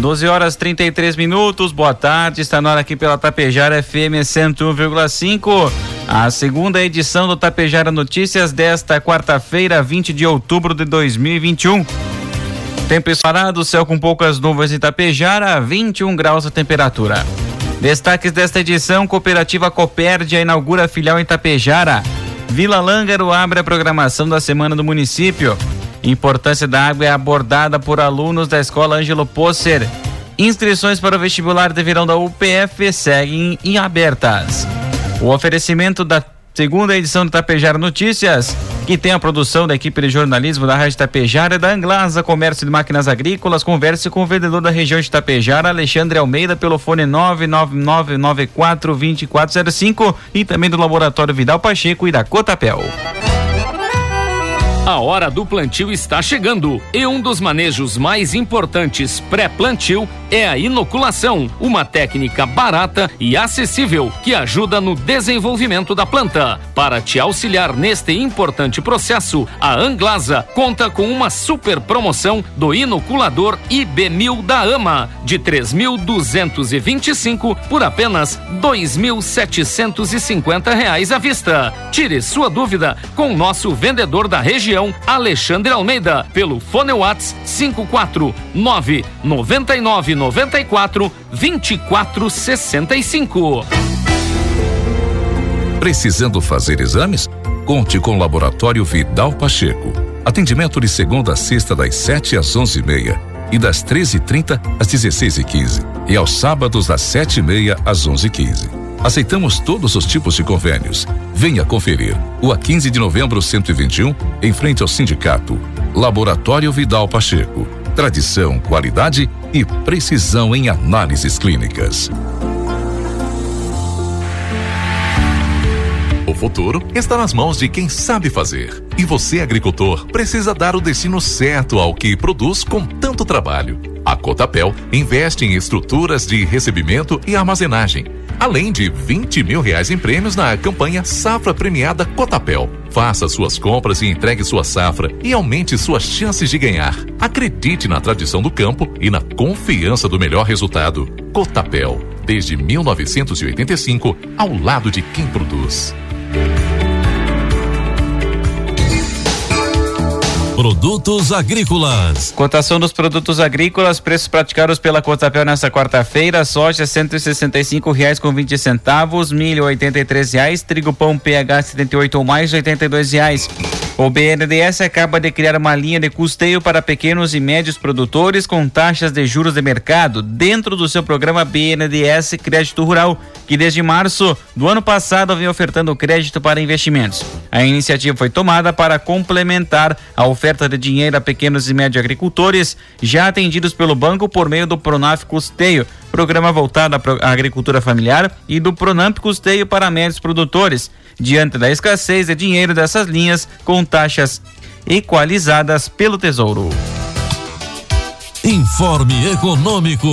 12 horas 33 minutos, boa tarde, está na hora aqui pela Tapejara FM 101,5. A segunda edição do Tapejara Notícias desta quarta-feira, 20 de outubro de 2021. Tempo parado, céu com poucas nuvens em Tapejara, 21 graus a temperatura. Destaques desta edição: Cooperativa Copérdia inaugura filial em Tapejara. Vila Lângaro abre a programação da semana do município. Importância da água é abordada por alunos da Escola Ângelo Posser. Inscrições para o vestibular de verão da UPF seguem em abertas. O oferecimento da segunda edição do Tapejara Notícias, que tem a produção da equipe de jornalismo da Rádio Tapejara e da Anglasa Comércio de Máquinas Agrícolas. Converse com o vendedor da região de Tapejara, Alexandre Almeida, pelo fone 999942405 e também do Laboratório Vidal Pacheco e da Cotapel. A hora do plantio está chegando e um dos manejos mais importantes pré-plantio é a inoculação, uma técnica barata e acessível que ajuda no desenvolvimento da planta. Para te auxiliar neste importante processo, a Anglasa conta com uma super promoção do inoculador IB1000 da AMA de 3.225 por apenas 2.750 reais à vista. Tire sua dúvida com nosso vendedor da região, Alexandre Almeida, pelo Fone Whats 549 99 94 24 65. Precisando fazer exames? Conte com o Laboratório Vidal Pacheco. Atendimento de segunda a sexta das 7 às 11h30 e, das 13h30 às 16h15 e, e aos sábados das 7h30 às 11h15. Aceitamos todos os tipos de convênios. Venha conferir. O a 15 de novembro 121, em frente ao sindicato. Laboratório Vidal Pacheco tradição, qualidade e precisão em análises clínicas. O futuro está nas mãos de quem sabe fazer. E você, agricultor, precisa dar o destino certo ao que produz com tanto trabalho. A Cotapel investe em estruturas de recebimento e armazenagem além de 20 mil reais em prêmios na campanha Safra Premiada Cotapel. Faça suas compras e entregue sua safra e aumente suas chances de ganhar. Acredite na tradição do campo e na confiança do melhor resultado. Cotapel, desde 1985, ao lado de quem produz. Produtos agrícolas. Cotação dos produtos agrícolas, preços praticados pela Cotapel nesta quarta-feira: soja cento e reais com vinte centavos, milho oitenta e três reais, trigo pão PH 78 ou mais e dois reais. O BNDES acaba de criar uma linha de custeio para pequenos e médios produtores com taxas de juros de mercado dentro do seu programa BNDES Crédito Rural, que desde março do ano passado vem ofertando crédito para investimentos. A iniciativa foi tomada para complementar a oferta de dinheiro a pequenos e médios agricultores já atendidos pelo banco por meio do Pronaf Custeio, programa voltado à agricultura familiar, e do Pronamp Custeio para médios produtores, diante da escassez de dinheiro dessas linhas com taxas equalizadas pelo Tesouro. Informe Econômico.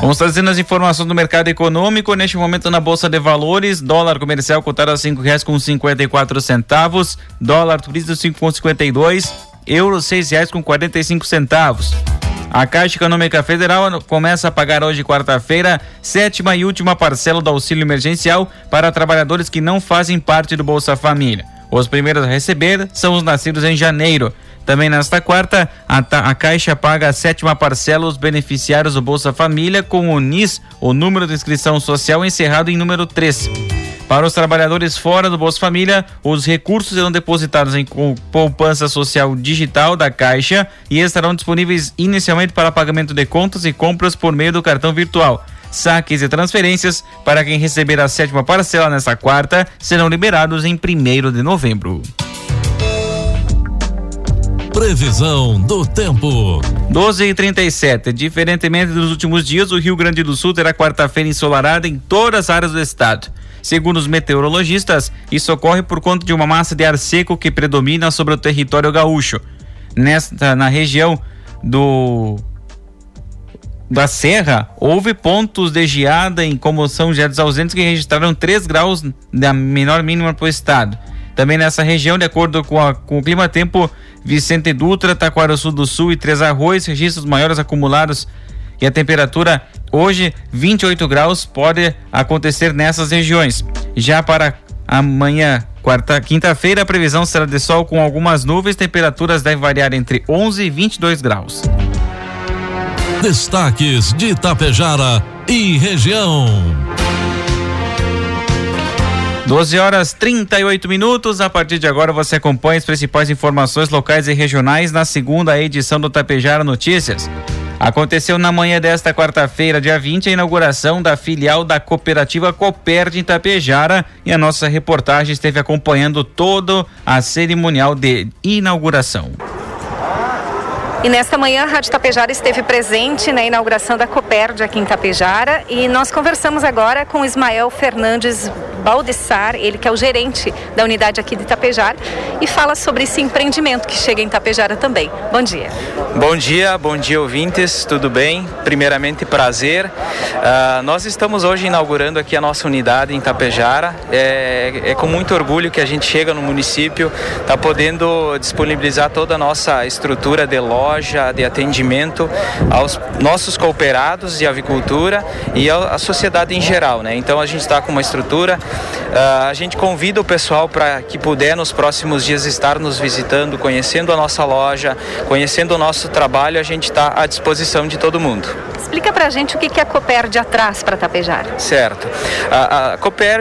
Vamos trazendo as informações do mercado econômico. Neste momento na Bolsa de Valores, dólar comercial cotado a cinco reais com cinquenta e quatro centavos, dólar turismo cinco com cinquenta e dois, euro seis reais com quarenta e cinco centavos. A Caixa Econômica Federal começa a pagar hoje, quarta-feira, sétima e última parcela do auxílio emergencial para trabalhadores que não fazem parte do Bolsa Família. Os primeiros a receber são os nascidos em janeiro. Também nesta quarta, a, a, Caixa paga a sétima parcela aos beneficiários do Bolsa Família com o NIS, o número de inscrição social encerrado em número 3. Para os trabalhadores fora do Bolsa Família, os recursos serão depositados em poupança social digital da Caixa e estarão disponíveis inicialmente para pagamento de contas e compras por meio do cartão virtual. Saques e transferências para quem receber a sétima parcela nesta quarta serão liberados em 1 de novembro. Previsão do tempo. 12 e 37. Diferentemente dos últimos dias, o Rio Grande do Sul terá quarta-feira ensolarada em todas as áreas do estado. Segundo os meteorologistas, isso ocorre por conta de uma massa de ar seco que predomina sobre o território gaúcho. Nesta, na região do da Serra, houve pontos de geada em como São José dos Ausentes que registraram 3 graus da menor mínima para o estado. Também nessa região, de acordo com, a, com o clima tempo, Vicente Dutra, Taquaraçu do Sul e Três Arroz registram os maiores acumulados e a temperatura hoje 28 graus pode acontecer nessas regiões. Já para amanhã, quarta, quinta-feira, a previsão será de sol com algumas nuvens, temperaturas devem variar entre 11 e 22 graus. Destaques de Itapejara e região. 12 horas 38 minutos. A partir de agora você acompanha as principais informações locais e regionais na segunda edição do Tapejara Notícias. Aconteceu na manhã desta quarta-feira, dia 20, a inauguração da filial da cooperativa Coperd em Tapejara e a nossa reportagem esteve acompanhando todo a cerimonial de inauguração. E nesta manhã, a Rádio Tapejara esteve presente na inauguração da Coperd aqui em Tapejara e nós conversamos agora com Ismael Fernandes Baldessar, ele que é o gerente da unidade aqui de Tapejara e fala sobre esse empreendimento que chega em Tapejara também. Bom dia. Bom dia, bom dia ouvintes, tudo bem? Primeiramente, prazer. Uh, nós estamos hoje inaugurando aqui a nossa unidade em Tapejara. É, é com muito orgulho que a gente chega no município, está podendo disponibilizar toda a nossa estrutura de loja loja de atendimento aos nossos cooperados de avicultura e à sociedade em geral, né? Então a gente está com uma estrutura, uh, a gente convida o pessoal para que puder nos próximos dias estar nos visitando, conhecendo a nossa loja, conhecendo o nosso trabalho, a gente está à disposição de todo mundo. Explica para a gente o que, a Coperd traz para Tapejar. Certo. A, a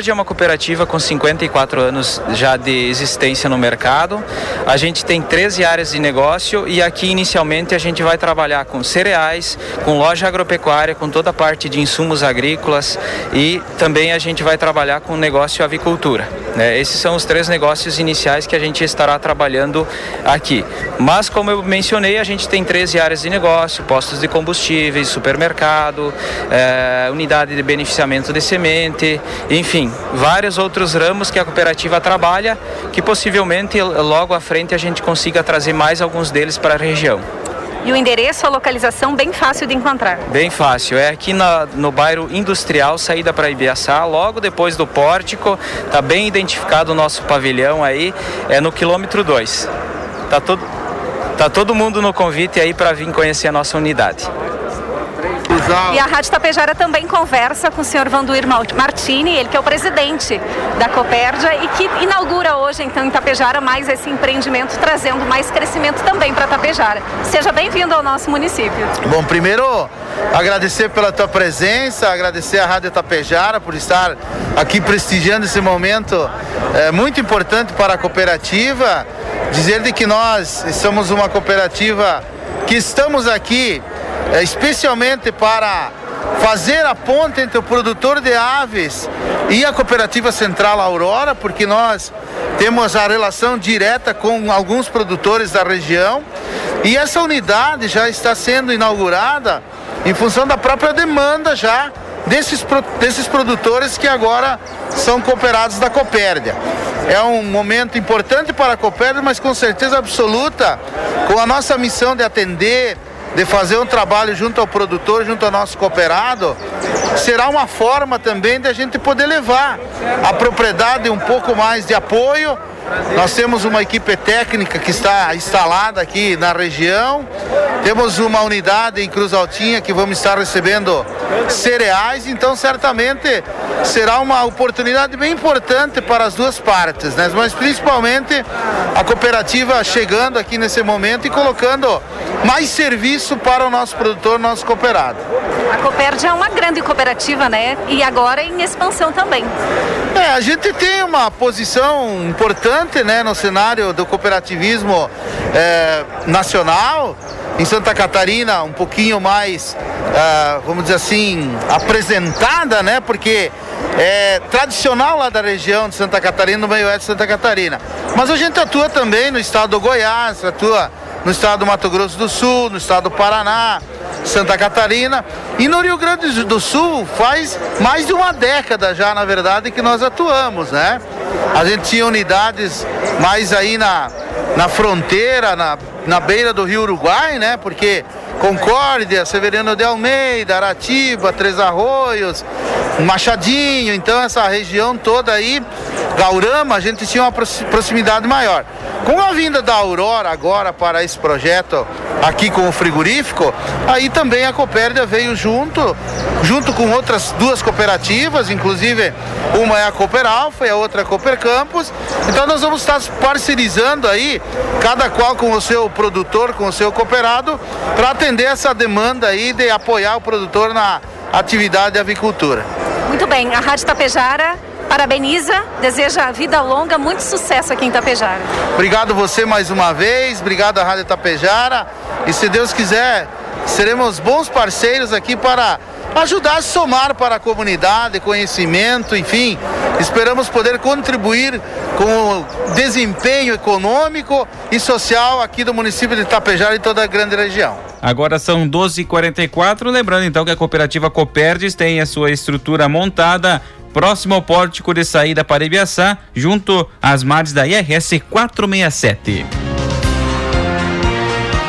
é uma cooperativa com 54 anos já de existência no mercado. A gente tem 13 áreas de negócio e aqui inicialmente a gente vai trabalhar com cereais, com loja agropecuária, com toda a parte de insumos agrícolas e também a gente vai trabalhar com negócio avicultura. Né? Esses são os três negócios iniciais que a gente estará trabalhando aqui. Mas como eu mencionei, a gente tem 13 áreas de negócio, postos de combustíveis, supermercados supermercado, é, unidade de beneficiamento de semente, enfim, vários outros ramos que a cooperativa trabalha, que possivelmente logo à frente a gente consiga trazer mais alguns deles para a região. E o endereço, a localização, bem fácil de encontrar. Bem fácil. É aqui na, no bairro Industrial, saída para Ibiaçá, logo depois do pórtico. Está bem identificado o nosso pavilhão aí. É no quilômetro 2. Tá todo, tá todo mundo no convite aí para vir conhecer a nossa unidade. E a Rádio Tapejara também conversa com o senhor Vanduir Martini, ele que é o presidente da Copérdia e que inaugura hoje, então, em Tapejara, mais esse empreendimento, trazendo mais crescimento também para Tapejara. Seja bem-vindo ao nosso município. Bom, primeiro, agradecer pela tua presença, agradecer à Rádio Tapejara por estar aqui prestigiando esse momento é, muito importante para a cooperativa. Dizer de que nós somos uma cooperativa que estamos aqui especialmente para fazer a ponte entre o produtor de aves e a cooperativa central Aurora, porque nós temos a relação direta com alguns produtores da região e essa unidade já está sendo inaugurada em função da própria demanda já desses, desses produtores que agora são cooperados da Copérdia. É um momento importante para a Copérdia, mas com certeza absoluta, com a nossa missão de atender de fazer um trabalho junto ao produtor, junto ao nosso cooperado, será uma forma também de a gente poder levar a propriedade um pouco mais de apoio nós temos uma equipe técnica que está instalada aqui na região. Temos uma unidade em Cruz Altinha que vamos estar recebendo cereais, então certamente será uma oportunidade bem importante para as duas partes, né? Mas principalmente a cooperativa chegando aqui nesse momento e colocando mais serviço para o nosso produtor, nosso cooperado. A Coperd é uma grande cooperativa, né? E agora em expansão também. É, a gente tem uma posição importante né, no cenário do cooperativismo é, nacional. Em Santa Catarina, um pouquinho mais, uh, vamos dizer assim, apresentada, né? Porque é tradicional lá da região de Santa Catarina, no meio oeste de Santa Catarina. Mas a gente atua também no estado do Goiás, atua no estado do Mato Grosso do Sul, no estado do Paraná, Santa Catarina. E no Rio Grande do Sul faz mais de uma década já, na verdade, que nós atuamos, né? A gente tinha unidades mais aí na, na fronteira, na, na beira do Rio Uruguai, né? Porque Concórdia, Severino de Almeida, Aratiba, Três Arroios, Machadinho, então essa região toda aí, Gaurama, a gente tinha uma proximidade maior. Com a vinda da Aurora agora para esse projeto aqui com o frigorífico, aí também a Copérdia veio junto, junto com outras duas cooperativas, inclusive uma é a Cooper Alfa e a outra é a Cooper Campus. Então nós vamos estar parcerizando aí, cada qual com o seu produtor, com o seu cooperado, para atender essa demanda aí de apoiar o produtor na atividade de avicultura. Muito bem, a Rádio Tapejara parabeniza, deseja vida longa, muito sucesso aqui em Tapejara. Obrigado você mais uma vez, obrigado à Rádio Tapejara e se Deus quiser, seremos bons parceiros aqui para ajudar a somar para a comunidade, conhecimento, enfim. Esperamos poder contribuir com o desempenho econômico e social aqui do município de Itapejara e toda a grande região. Agora são 12h44. Lembrando então que a cooperativa Coperdes tem a sua estrutura montada próximo ao pórtico de saída para Ibiaçá, junto às margens da IRS 467.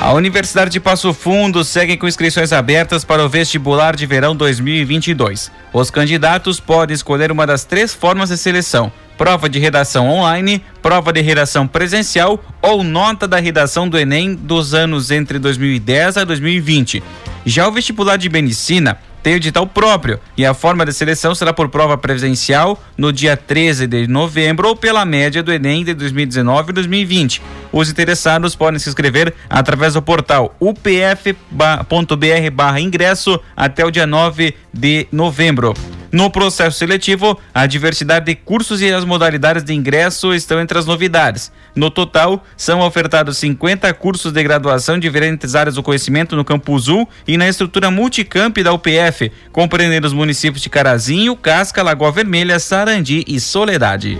A Universidade de Passo Fundo segue com inscrições abertas para o vestibular de verão 2022. Os candidatos podem escolher uma das três formas de seleção: prova de redação online, prova de redação presencial ou nota da redação do Enem dos anos entre 2010 a 2020. Já o vestibular de medicina tem o edital próprio e a forma de seleção será por prova presencial no dia 13 de novembro ou pela média do Enem de 2019 e 2020. Os interessados podem se inscrever através do portal upf.br/ingresso até o dia 9 de novembro. No processo seletivo, a diversidade de cursos e as modalidades de ingresso estão entre as novidades. No total, são ofertados 50 cursos de graduação de diferentes áreas do conhecimento no Campo Azul e na estrutura multicamp da UPF, compreendendo os municípios de Carazinho, Casca, Lagoa Vermelha, Sarandi e Soledade.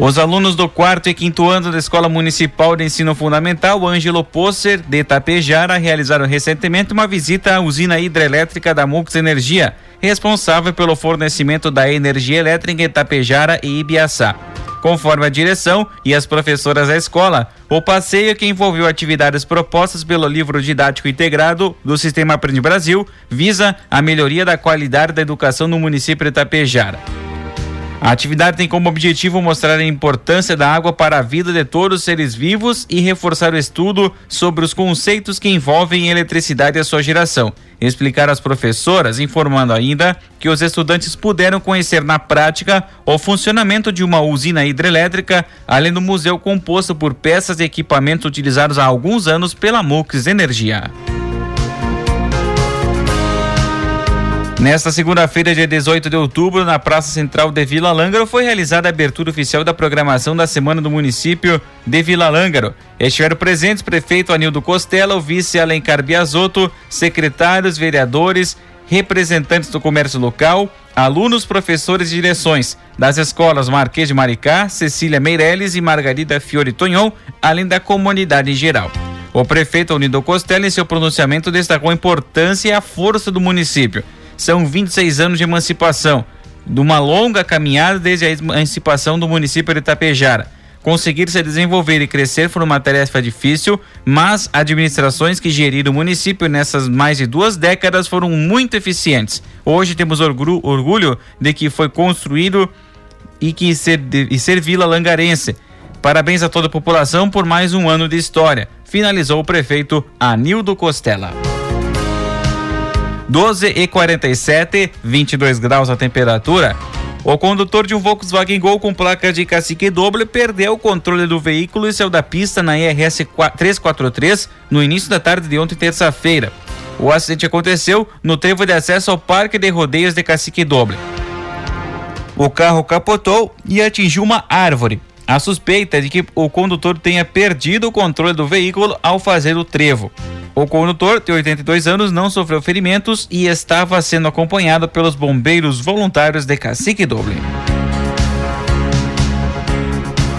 Os alunos do quarto e quinto ano da Escola Municipal de Ensino Fundamental Ângelo Posser de Tapejara realizaram recentemente uma visita à usina hidrelétrica da Mux Energia, responsável pelo fornecimento da energia elétrica em Tapejara e Ibiaçá. Conforme a direção e as professoras da escola, o passeio que envolveu atividades propostas pelo livro didático integrado do Sistema Aprende Brasil visa a melhoria da qualidade da educação no município de Tapejara. A atividade tem como objetivo mostrar a importância da água para a vida de todos os seres vivos e reforçar o estudo sobre os conceitos que envolvem eletricidade e a sua geração. Explicar às professoras, informando ainda que os estudantes puderam conhecer na prática o funcionamento de uma usina hidrelétrica, além do museu composto por peças e equipamentos utilizados há alguns anos pela Mux Energia. Nesta segunda-feira, dia 18 de outubro, na Praça Central de Vila Lângaro, foi realizada a abertura oficial da programação da Semana do Município de Vila Lângaro. Estiveram presentes prefeito Anildo Costela, o vice Alencar Biasotto, secretários, vereadores, representantes do comércio local, alunos, professores e direções das escolas Marquês de Maricá, Cecília Meirelles e Margarida Fiore Tonhon, além da comunidade em geral. O prefeito Unido Costela, em seu pronunciamento, destacou a importância e a força do município são 26 anos de emancipação, de uma longa caminhada desde a emancipação do município de Itapejara. Conseguir se desenvolver e crescer foi uma tarefa difícil, mas administrações que geriram o município nessas mais de duas décadas foram muito eficientes. Hoje temos orgulho de que foi construído e que ser, e ser Vila Langarense. Parabéns a toda a população por mais um ano de história, finalizou o prefeito Anildo Costela. 12 e 47, 22 graus a temperatura. O condutor de um Volkswagen Gol com placa de cacique doble perdeu o controle do veículo e saiu da pista na IRS 343 no início da tarde de ontem, terça-feira. O acidente aconteceu no trevo de acesso ao Parque de Rodeios de Cacique Doble. O carro capotou e atingiu uma árvore. A suspeita é de que o condutor tenha perdido o controle do veículo ao fazer o trevo. O condutor, de 82 anos, não sofreu ferimentos e estava sendo acompanhado pelos bombeiros voluntários de Cacique Doble.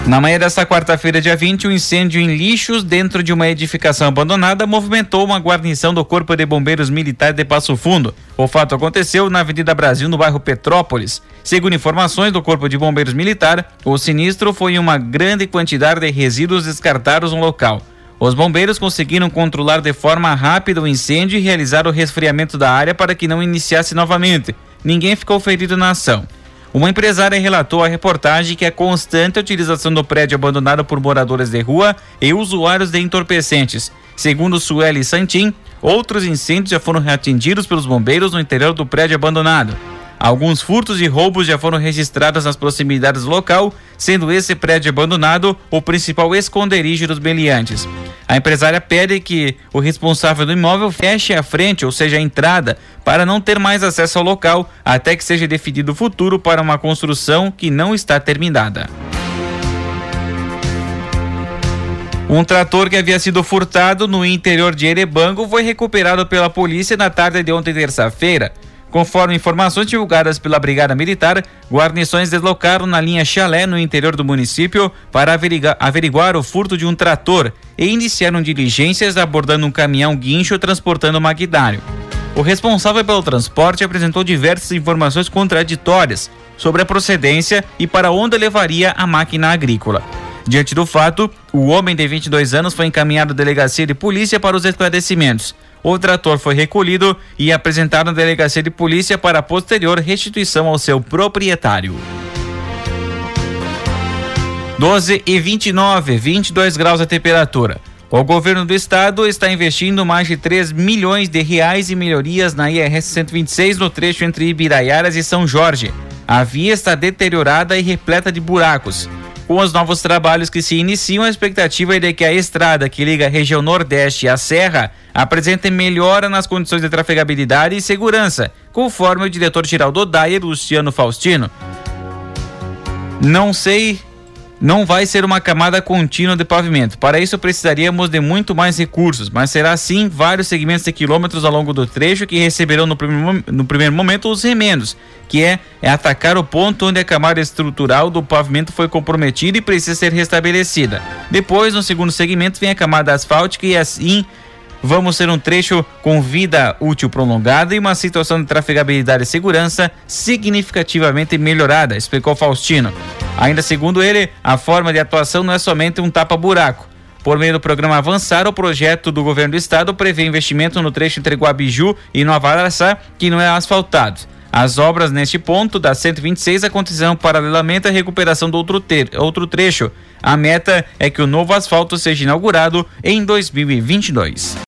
Na manhã desta quarta-feira, dia 20, um incêndio em lixos dentro de uma edificação abandonada movimentou uma guarnição do Corpo de Bombeiros Militar de Passo Fundo. O fato aconteceu na Avenida Brasil, no bairro Petrópolis. Segundo informações do Corpo de Bombeiros Militar, o sinistro foi uma grande quantidade de resíduos descartados no local. Os bombeiros conseguiram controlar de forma rápida o incêndio e realizar o resfriamento da área para que não iniciasse novamente. Ninguém ficou ferido na ação. Uma empresária relatou à reportagem que a constante utilização do prédio abandonado por moradores de rua e usuários de entorpecentes. Segundo Sueli Santin, outros incêndios já foram atingidos pelos bombeiros no interior do prédio abandonado. Alguns furtos e roubos já foram registrados nas proximidades do local, sendo esse prédio abandonado o principal esconderijo dos beliantes. A empresária pede que o responsável do imóvel feche a frente, ou seja, a entrada, para não ter mais acesso ao local até que seja definido o futuro para uma construção que não está terminada. Um trator que havia sido furtado no interior de Erebango foi recuperado pela polícia na tarde de ontem, terça-feira. Conforme informações divulgadas pela Brigada Militar, guarnições deslocaram na linha Chalé, no interior do município, para averiguar, o furto de um trator e iniciaram diligências abordando um caminhão guincho transportando maquinário. O responsável pelo transporte apresentou diversas informações contraditórias sobre a procedência e para onde levaria a máquina agrícola. Diante do fato, o homem de 22 anos foi encaminhado à delegacia de polícia para os esclarecimentos. O trator foi recolhido e apresentado na delegacia de polícia para posterior restituição ao seu proprietário. 12 e 29, 22 graus a temperatura. O governo do estado está investindo mais de 3 milhões de reais em melhorias na IRS 126 no trecho entre Ibiraiaras e São Jorge. A via está deteriorada e repleta de buracos. Com os novos trabalhos que se iniciam, a expectativa é de que a estrada que liga a região Nordeste à Serra apresente melhora nas condições de trafegabilidade e segurança, conforme o diretor-geral do DAIR, Luciano Faustino. Não sei não vai ser uma camada contínua de pavimento. Para isso precisaríamos de muito mais recursos, mas será sim vários segmentos de quilômetros ao longo do trecho que receberão no primeiro, no primeiro momento os remendos, que é, é atacar o ponto onde a camada estrutural do pavimento foi comprometida e precisa ser restabelecida. Depois, no segundo segmento, vem a camada asfáltica e assim vamos ter um trecho com vida útil prolongada e uma situação de trafegabilidade e segurança significativamente melhorada, explicou Faustino. Ainda segundo ele, a forma de atuação não é somente um tapa-buraco. Por meio do programa Avançar, o projeto do governo do estado prevê investimento no trecho entre Guabiju e Nova Araçá, que não é asfaltado. As obras neste ponto da 126 acontecerão paralelamente à recuperação do outro, ter, outro trecho. A meta é que o novo asfalto seja inaugurado em 2022.